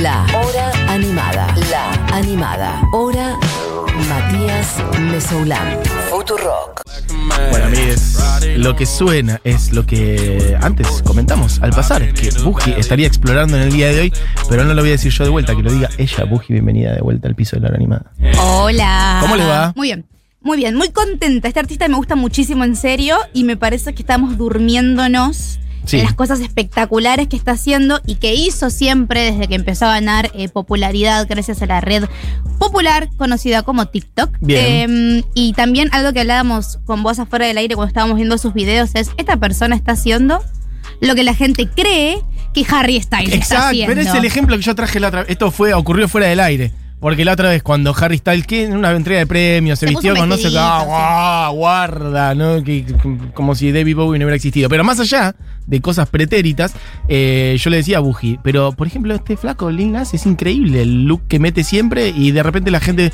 La Hora Animada. La Animada. Hora Matías Mesoulán. Futurock. Bueno, amigues, lo que suena es lo que antes comentamos al pasar, que Buji estaría explorando en el día de hoy, pero no lo voy a decir yo de vuelta, que lo diga ella. Buji, bienvenida de vuelta al piso de la hora animada. Hola. ¿Cómo le va? Muy bien. Muy bien, muy contenta. Este artista me gusta muchísimo en serio y me parece que estamos durmiéndonos Sí. en las cosas espectaculares que está haciendo y que hizo siempre desde que empezó a ganar eh, popularidad gracias a la red popular conocida como TikTok. Bien. Eh, y también algo que hablábamos con vos afuera del aire cuando estábamos viendo sus videos es, esta persona está haciendo lo que la gente cree que Harry Styles está Exacto, haciendo. pero es el ejemplo que yo traje la otra vez. Esto fue, ocurrió fuera del aire. Porque la otra vez cuando Harry Styles, que en una entrega de premios, se, Se vistió con no sé qué, ah, sí. guarda, ¿no? Que- como si David Bowie no hubiera existido. Pero más allá de cosas pretéritas, eh, yo le decía a Buji, pero por ejemplo, este flaco Lil Nas es increíble el look que mete siempre y de repente la gente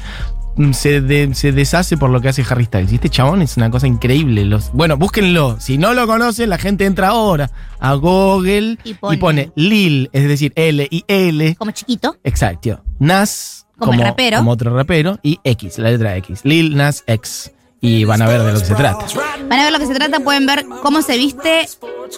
mm, se, de- se deshace por lo que hace Harry Styles. Y este chabón es una cosa increíble. Los, bueno, búsquenlo. Si no lo conocen, la gente entra ahora a Google Y y pone- pone, Lil, es decir, L y L. Como chiquito. Exacto. Nas Como el rapero. como otro rapero y X, la letra X. Lil Nas X. Y van a ver de lo que se trata. Van a ver lo que se trata, pueden ver cómo se viste,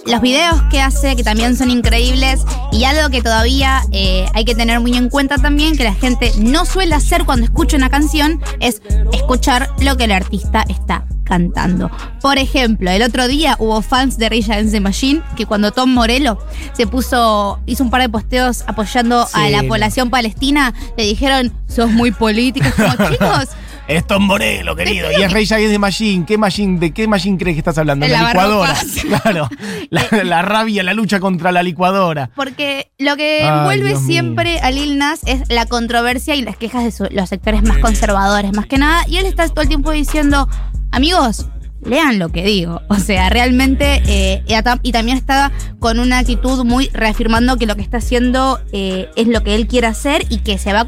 los videos que hace, que también son increíbles, y algo que todavía eh, hay que tener muy en cuenta también, que la gente no suele hacer cuando escucha una canción, es escuchar lo que el artista está cantando. Por ejemplo, el otro día hubo fans de Rage Against the Machine que cuando Tom Morello se puso, hizo un par de posteos apoyando a la población palestina, le dijeron, sos muy político, como chicos. Es Tom Morello, querido. Y es Rey Against the Machine. ¿Qué machine? ¿De qué machine crees que estás hablando? De la, la licuadora. Claro. La, la rabia, la lucha contra la licuadora. Porque lo que Ay, envuelve Dios mío. siempre a Lil Nas es la controversia y las quejas de su- los sectores más conservadores, más que nada. Y él está todo el tiempo diciendo, amigos, lean lo que digo. O sea, realmente, eh, y, también está con una actitud muy reafirmando que lo que está haciendo eh, es lo que él quiere hacer y que se va,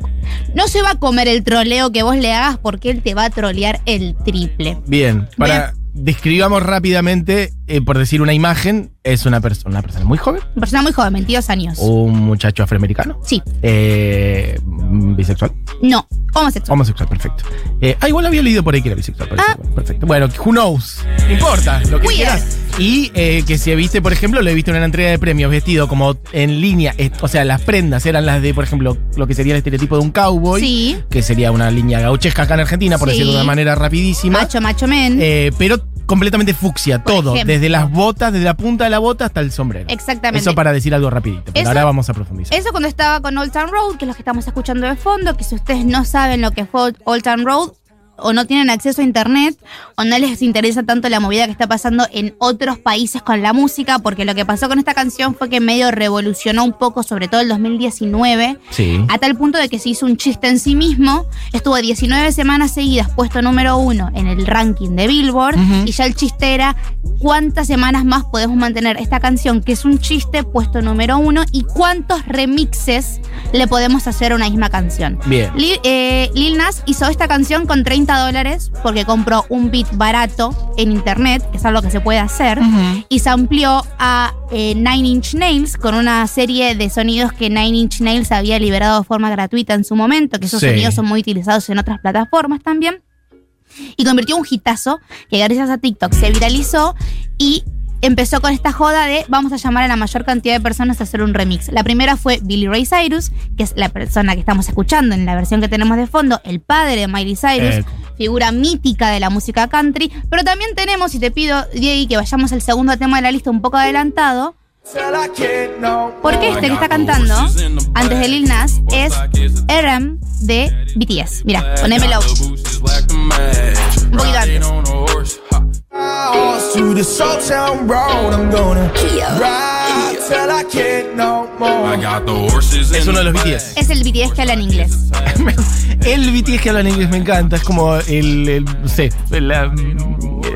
no se va a comer el troleo que vos le hagas porque él te va a trolear el triple. Bien. Para. Describamos rápidamente, eh, por decir una imagen, es una, persona una persona muy joven, Una persona muy joven, 22 años. un muchacho afroamericano, Sí, eh, bisexual, no, homosexual. homosexual, perfecto. Eh, ah, igual había leído por ahí que era bisexual, Ah. bueno, perfecto. Bueno, who knows, no importa, lo que Weird. quieras. Y eh, que se viste, por ejemplo, lo he visto en una entrega de premios vestido como en línea, o sea, las prendas eran las de, por ejemplo, lo que sería el estereotipo de un cowboy, Sí. que sería una línea gauchesca acá en Argentina, por Sí. decirlo de una manera rapidísima. Macho, macho men. Eh, pero completamente fucsia, Por todo, ejemplo. desde las botas, desde la punta de la bota hasta el sombrero. Exactamente. Eso para decir algo rapidito, pero Eso- ahora vamos a profundizar. Eso cuando estaba con Old Town Road, que es lo que estamos escuchando de fondo, que si ustedes no saben lo que fue Old Town Road, o no tienen acceso a internet, o no les interesa tanto la movida que está pasando en otros países con la música, porque lo que pasó con esta canción fue que medio revolucionó un poco, sobre todo el 2019, Sí. a tal punto de que se hizo un chiste en sí mismo, estuvo 19 semanas seguidas puesto número uno en el ranking de Billboard, Ujú. y ya el chiste era cuántas semanas más podemos mantener esta canción, que es un chiste, puesto número uno, y cuántos remixes le podemos hacer a una misma canción. Bien. Lil, eh, Lil Nas hizo esta canción con 30 dólares porque compró un beat barato en internet, que es algo que se puede hacer, y se amplió a eh, Nine Inch Nails con una serie de sonidos que Nine Inch Nails había liberado de forma gratuita en su momento, que esos Sí. sonidos son muy utilizados en otras plataformas también. Y convirtió un hitazo que gracias a TikTok se viralizó y empezó con esta joda de vamos a llamar a la mayor cantidad de personas a hacer un remix. La primera fue Billy Ray Cyrus, que es la persona que estamos escuchando en la versión que tenemos de fondo, el padre de Miley Cyrus, Eh. figura mítica de la música country. Pero también tenemos, y te pido, Diego, que vayamos al segundo tema de la lista un poco adelantado. Porque este que está cantando, antes de Lil Nas, es RM de BTS. Mira, ponémelo. Un poquito antes. To the Soul Town Road, I'm gonna ride till I can't no more. Es uno de los BTS. Es el BTS que habla en inglés. el BTS que habla en inglés me encanta. Es como el, el- no sé, la,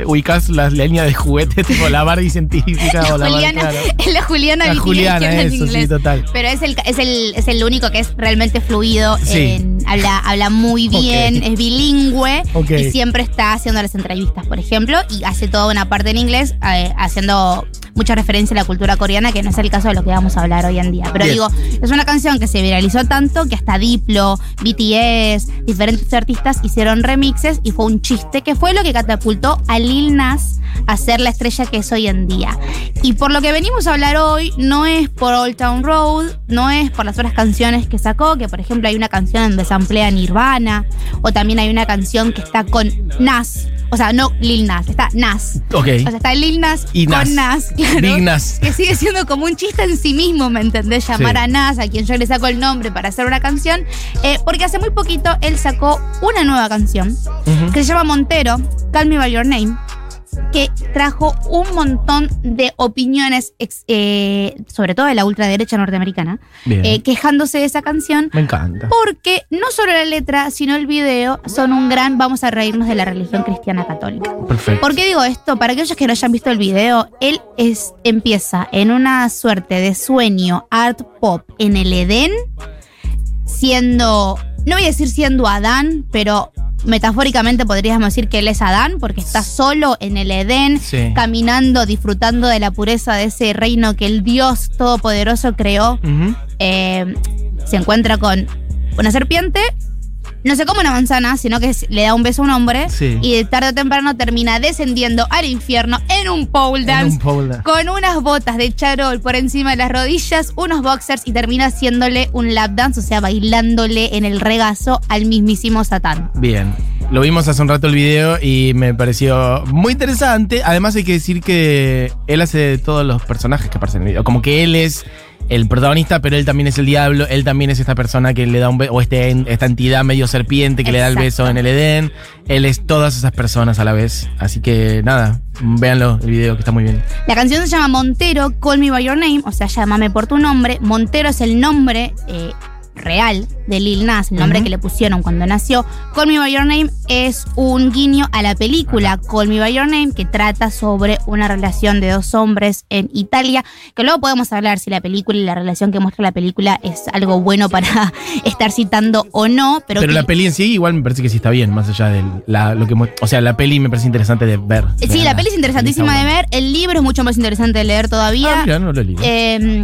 ubicás la, la línea de juguete, tipo la Barbie científica o la Barbie, Juliana, claro. es la Juliana La Juliana, habla en eso, sí, inglés. total. Pero es el, es el, es el único que es realmente fluido. Sí. en- habla, habla muy bien, es bilingüe y siempre está haciendo las entrevistas, por ejemplo, y hace toda una parte en inglés, eh, haciendo mucha referencia a la cultura coreana, que no es el caso de lo que vamos a hablar hoy en día. Pero Bien. digo, es una canción que se viralizó tanto que hasta Diplo, BTS, diferentes artistas hicieron remixes y fue un chiste que fue lo que catapultó a Lil Nas a ser la estrella que es hoy en día. Y por lo que venimos a hablar hoy, no es por Old Town Road, no es por las otras canciones que sacó, que por ejemplo hay una canción donde se emplea Nirvana, o también hay una canción que está con Nas. O sea, no Lil Nas, está Nas. Ok. O sea, está Lil Nas Y con Nas. Nas. Claro. Que sigue siendo como un chiste en sí mismo, ¿me entendés? Llamar Sí. a Nas, a quien yo le saco el nombre para hacer una canción. eh, porque hace muy poquito él sacó una nueva canción que se llama Montero, Call Me By Your Name, que trajo un montón de opiniones, ex- eh, sobre todo de la ultraderecha norteamericana, eh, quejándose de esa canción. Me encanta. Porque no solo la letra, sino el video son un gran vamos a reírnos de la religión cristiana católica. Perfecto. ¿Por qué digo esto? Para aquellos que no hayan visto el video, él es, empieza en una suerte de sueño art pop en el Edén, siendo, no voy a decir siendo Adán, pero metafóricamente podríamos decir que él es Adán, porque está solo en el Edén, Sí. caminando, disfrutando de la pureza de ese reino que el Dios Todopoderoso creó. Eh, se encuentra con una serpiente, no se come una manzana, sino que le da un beso a un hombre Sí. y de tarde o temprano termina descendiendo al infierno en un pole En dance un pole dance. con unas botas de charol por encima de las rodillas, unos boxers y termina haciéndole un lap dance, o sea, bailándole en el regazo al mismísimo Satán. Bien. Lo vimos hace un rato el video y me pareció muy interesante. Además hay que decir que él hace todos los personajes que aparecen en el video. Como que él es el protagonista, pero él también es el diablo. Él también es esta persona que le da un beso, o este, esta entidad medio serpiente que le da el beso en el Edén. Él es todas esas personas a la vez. Así que nada, véanlo, el video que está muy bien. La canción se llama Montero, Call Me By Your Name, o sea, llámame por tu nombre. Montero es el nombre eh, real de Lil Nas, el nombre que le pusieron cuando nació. Call Me By Your Name es un guiño a la película Call Me By Your Name, que trata sobre una relación de dos hombres en Italia, que luego podemos hablar si la película y la relación que muestra la película es algo bueno para estar citando o no, pero, Pero que- la peli en sí igual me parece que sí está bien, más allá de la, lo que... O sea, la peli me parece interesante de ver. Sí, la peli es interesantísima de ver, el libro es mucho más interesante de leer todavía. Ah, mira, no lo he leído. Eh,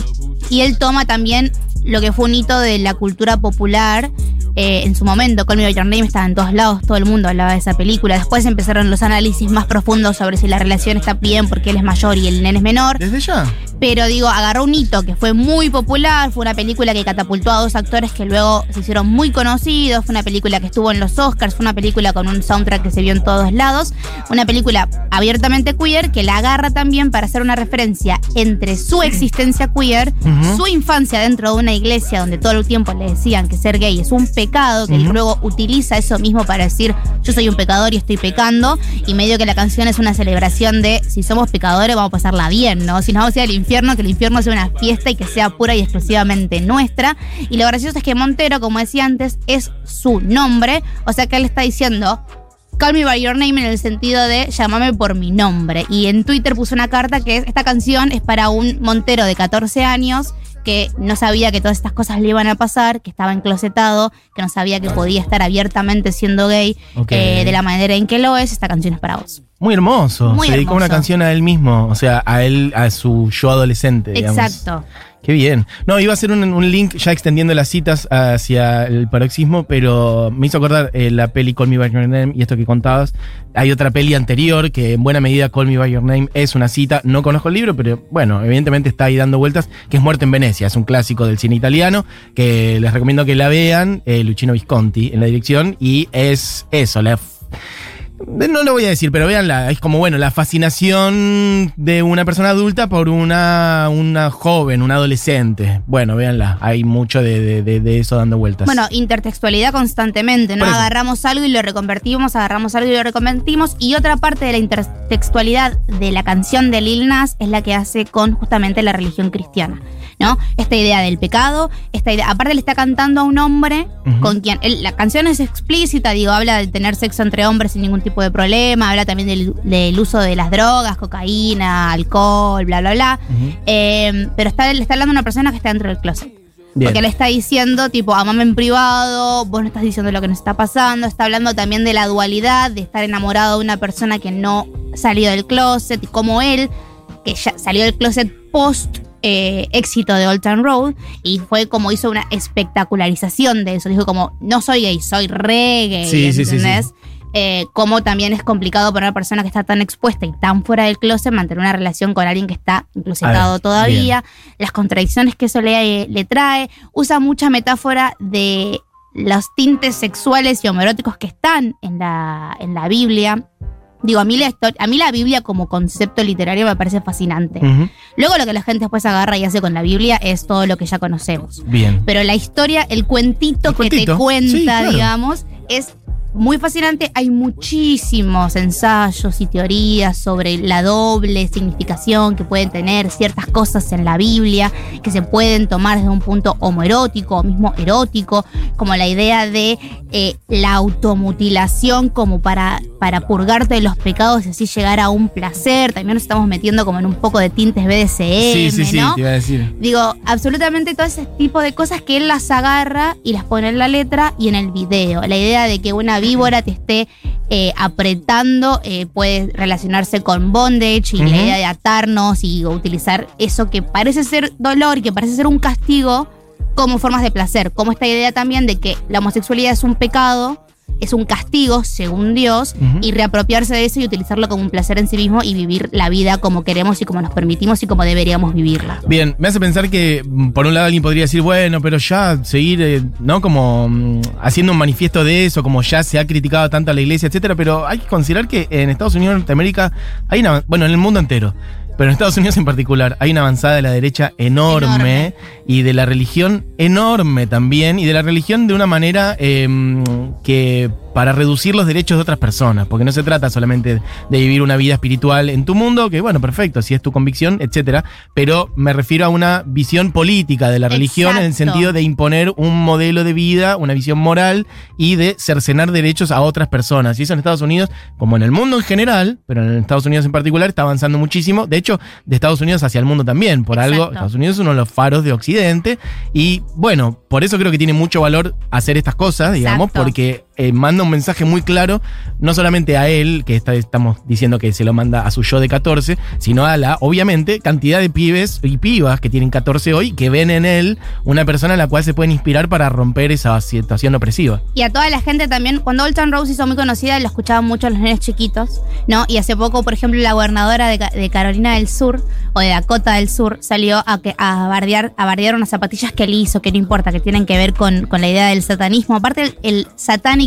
y él toma también lo que fue un hito de la cultura popular eh, en su momento. Call Me By Your Name estaba en todos lados, todo el mundo hablaba de esa película. Después empezaron los análisis más profundos sobre si la relación está bien porque él es mayor y el nene es menor. ¿Desde ya? Pero digo, agarró un hito que fue muy popular, fue una película que catapultó a dos actores que luego se hicieron muy conocidos, fue una película que estuvo en los Oscars, fue una película con un soundtrack que se vio en todos lados, una película abiertamente queer que la agarra también para hacer una referencia entre su existencia queer, su infancia dentro de una iglesia donde todo el tiempo le decían que ser gay es un pecado, que él luego utiliza eso mismo para decir yo soy un pecador y estoy pecando, y medio que la canción es una celebración de si somos pecadores vamos a pasarla bien, ¿no? Si nos vamos a ir al infierno, que el infierno sea una fiesta y que sea pura y exclusivamente nuestra. Y lo gracioso es que Montero, como decía antes, es su nombre, o sea que él está diciendo Call Me By Your Name en el sentido de llámame por mi nombre. Y en Twitter puso una carta que es, esta canción es para un Montero de 14 años que no sabía que todas estas cosas le iban a pasar, que estaba enclosetado, que no sabía que podía estar abiertamente siendo gay eh, de la manera en que lo es. Esta canción es para vos. Muy hermoso. Muy Se dedicó una hermoso. canción a él mismo, o sea, a él, a su yo adolescente. digamos. Exacto. Qué bien. No, iba a un, un link ya extendiendo las citas hacia el paroxismo, pero me hizo acordar eh, la peli Call Me By Your Name y esto que contabas. Hay otra peli anterior que en buena medida Call Me By Your Name es una cita. No conozco el libro, pero bueno, evidentemente está ahí dando vueltas, que es Muerte en Venecia. Es un clásico del cine italiano que les recomiendo que la vean. eh, Luchino Visconti en la dirección y es eso, la... f- No lo voy a decir, pero véanla. Es como, bueno, la fascinación de una persona adulta por una, una joven, una adolescente. Bueno, véanla. Hay mucho de, de- de- de eso dando vueltas. Bueno, intertextualidad constantemente, ¿no? Agarramos algo y lo reconvertimos, agarramos algo y lo reconvertimos. Y otra parte de la intertextualidad de la canción de Lil Nas es la que hace con justamente la religión cristiana, ¿no? Esta idea del pecado, esta idea. Aparte, le está cantando a un hombre con quien. él- la canción es explícita, digo, habla de tener sexo entre hombres sin ningún tipo de problema, habla también del, del uso de las drogas, cocaína, alcohol, bla, bla, bla. Eh, pero está, le está hablando a una persona que está dentro del closet. Bien. Porque le está diciendo, tipo, amame en privado, vos no estás diciendo lo que nos está pasando. Está hablando también de la dualidad, de estar enamorado de una persona que no salió del closet y cómo él que ya salió del closet post eh, éxito de Old Town Road y fue como hizo una espectacularización de eso. Dijo como, no soy gay, soy re gay, Sí, ¿entendés? sí. Eh, como también es complicado para una persona que está tan expuesta y tan fuera del closet mantener una relación con alguien que está enclosetado todavía, las contradicciones que eso le, le trae, usa mucha metáfora de los tintes sexuales y homoeróticos que están en la, en la Biblia. Digo, a mí, la a mí la Biblia como concepto literario me parece fascinante. Luego lo que la gente después agarra y hace con la Biblia es todo lo que ya conocemos. Bien. Pero la historia, el cuentito El que te cuenta, sí, claro. digamos, es muy fascinante. Hay muchísimos ensayos y teorías sobre la doble significación que pueden tener ciertas cosas en la Biblia, que se pueden tomar desde un punto homoerótico o mismo erótico, como la idea de eh, la automutilación como para, para purgarte de los pecados y así llegar a un placer. También nos estamos metiendo como en un poco de tintes BDSM, Sí, sí, sí, ¿no? te iba a decir. Digo, absolutamente todo ese tipo de cosas que él las agarra y las pone en la letra y en el video. La idea de que una víbora te esté eh, apretando eh, puede relacionarse con bondage y la idea de atarnos y utilizar eso que parece ser dolor y que parece ser un castigo como formas de placer. Como esta idea también de que la homosexualidad es un pecado, es un castigo según Dios y reapropiarse de eso y utilizarlo como un placer en sí mismo y vivir la vida como queremos y como nos permitimos y como deberíamos vivirla. Bien, me hace pensar que mm, por un lado alguien podría decir, bueno, pero ya seguir, eh, ¿no? Como mm, haciendo un manifiesto de eso, como ya se ha criticado tanto a la iglesia, etcétera, pero hay que considerar que en Estados Unidos, Norteamérica, hay una, bueno, en el mundo entero, pero en Estados Unidos en particular, hay una avanzada de la derecha enorme, Enorme. y de la religión enorme también, y de la religión de una manera eh, que para reducir los derechos de otras personas, porque no se trata solamente de vivir una vida espiritual en tu mundo, que bueno, perfecto, si es tu convicción, etcétera, pero me refiero a una visión política de la religión en el sentido de imponer un modelo de vida, una visión moral y de cercenar derechos a otras personas. Y eso en Estados Unidos, como en el mundo en general, pero en Estados Unidos en particular, está avanzando muchísimo. De hecho, de Estados Unidos hacia el mundo también, por algo. Estados Unidos es uno de los faros de Occidente. Y bueno, por eso creo que tiene mucho valor hacer estas cosas, digamos, Exacto. porque eh, manda un mensaje muy claro, no solamente a él, que estamos diciendo que se lo manda a su yo de 14, sino a la, obviamente, cantidad de pibes y pibas que tienen 14 hoy, que ven en él una persona a la cual se pueden inspirar para romper esa situación opresiva. Y a toda la gente también, cuando Old Town Road se hizo muy conocida, lo escuchaban mucho los nenes chiquitos, ¿no? Y hace poco, por ejemplo, la gobernadora de, Ca- de Carolina del Sur o de Dakota del Sur salió a, bardear, a bardear unas zapatillas que él hizo, que no importa, que tienen que ver con, con la idea del satanismo. Aparte, el, el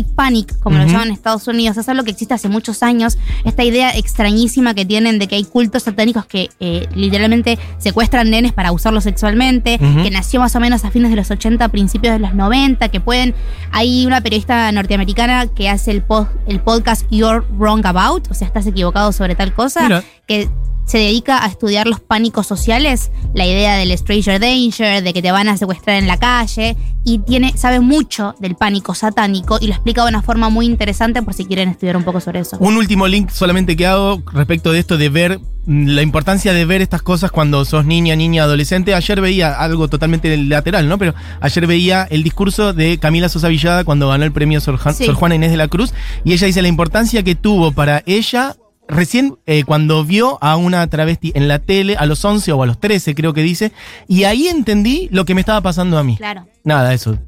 satanic panic, como lo llaman en Estados Unidos, es algo que existe hace muchos años. Esta idea extrañísima que tienen de que hay cultos satánicos que eh, literalmente secuestran nenes para usarlos sexualmente, que nació más o menos a fines de los 80, principios de los 90, que pueden... Hay una periodista norteamericana que hace el, pod- el podcast You're Wrong About, o sea, estás equivocado sobre tal cosa, Mira. que se dedica a estudiar los pánicos sociales, la idea del stranger danger, de que te van a secuestrar en la calle, y tiene, sabe mucho del pánico satánico y lo explica de una forma muy interesante por si quieren estudiar un poco sobre eso. Un último link solamente que hago respecto de esto de ver mm, la importancia de ver estas cosas cuando sos niña, niña, adolescente. Ayer veía algo totalmente lateral, ¿no? Pero ayer veía el discurso de Camila Sosa Villada cuando ganó el premio Sor, Sí. Sor Juana Inés de la Cruz y ella dice la importancia que tuvo para ella recién eh, cuando vio a una travesti en la tele a los 11 o a los 13 creo que dice y ahí entendí lo que me estaba pasando a mí. Claro. Nada, eso.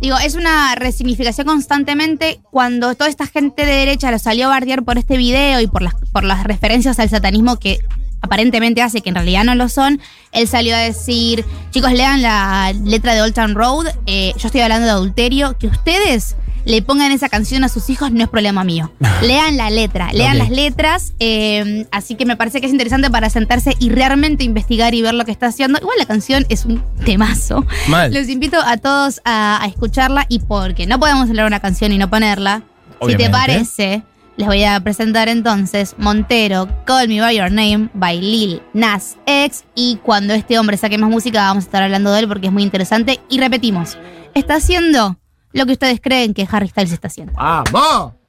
Digo, es una resignificación constantemente cuando toda esta gente de derecha lo salió a bardear por este video y por las, por las referencias al satanismo que aparentemente hace, que en realidad no lo son. Él salió a decir, chicos, lean la letra de Old Town Road, eh, yo estoy hablando de adulterio, que ustedes le pongan esa canción a sus hijos no es problema mío. Lean la letra, lean las letras, eh, así que me parece que es interesante para sentarse y realmente investigar y ver lo que está haciendo. Igual la canción es un temazo. Mal. Los invito a todos a, a escucharla y porque no podemos leer una canción y no ponerla, si te parece, les voy a presentar entonces Montero, Call Me By Your Name, by Lil Nas X. Y cuando este hombre saque más música vamos a estar hablando de él porque es muy interesante. Y repetimos, está haciendo lo que ustedes creen que Harry Styles está haciendo. ¡Vamos!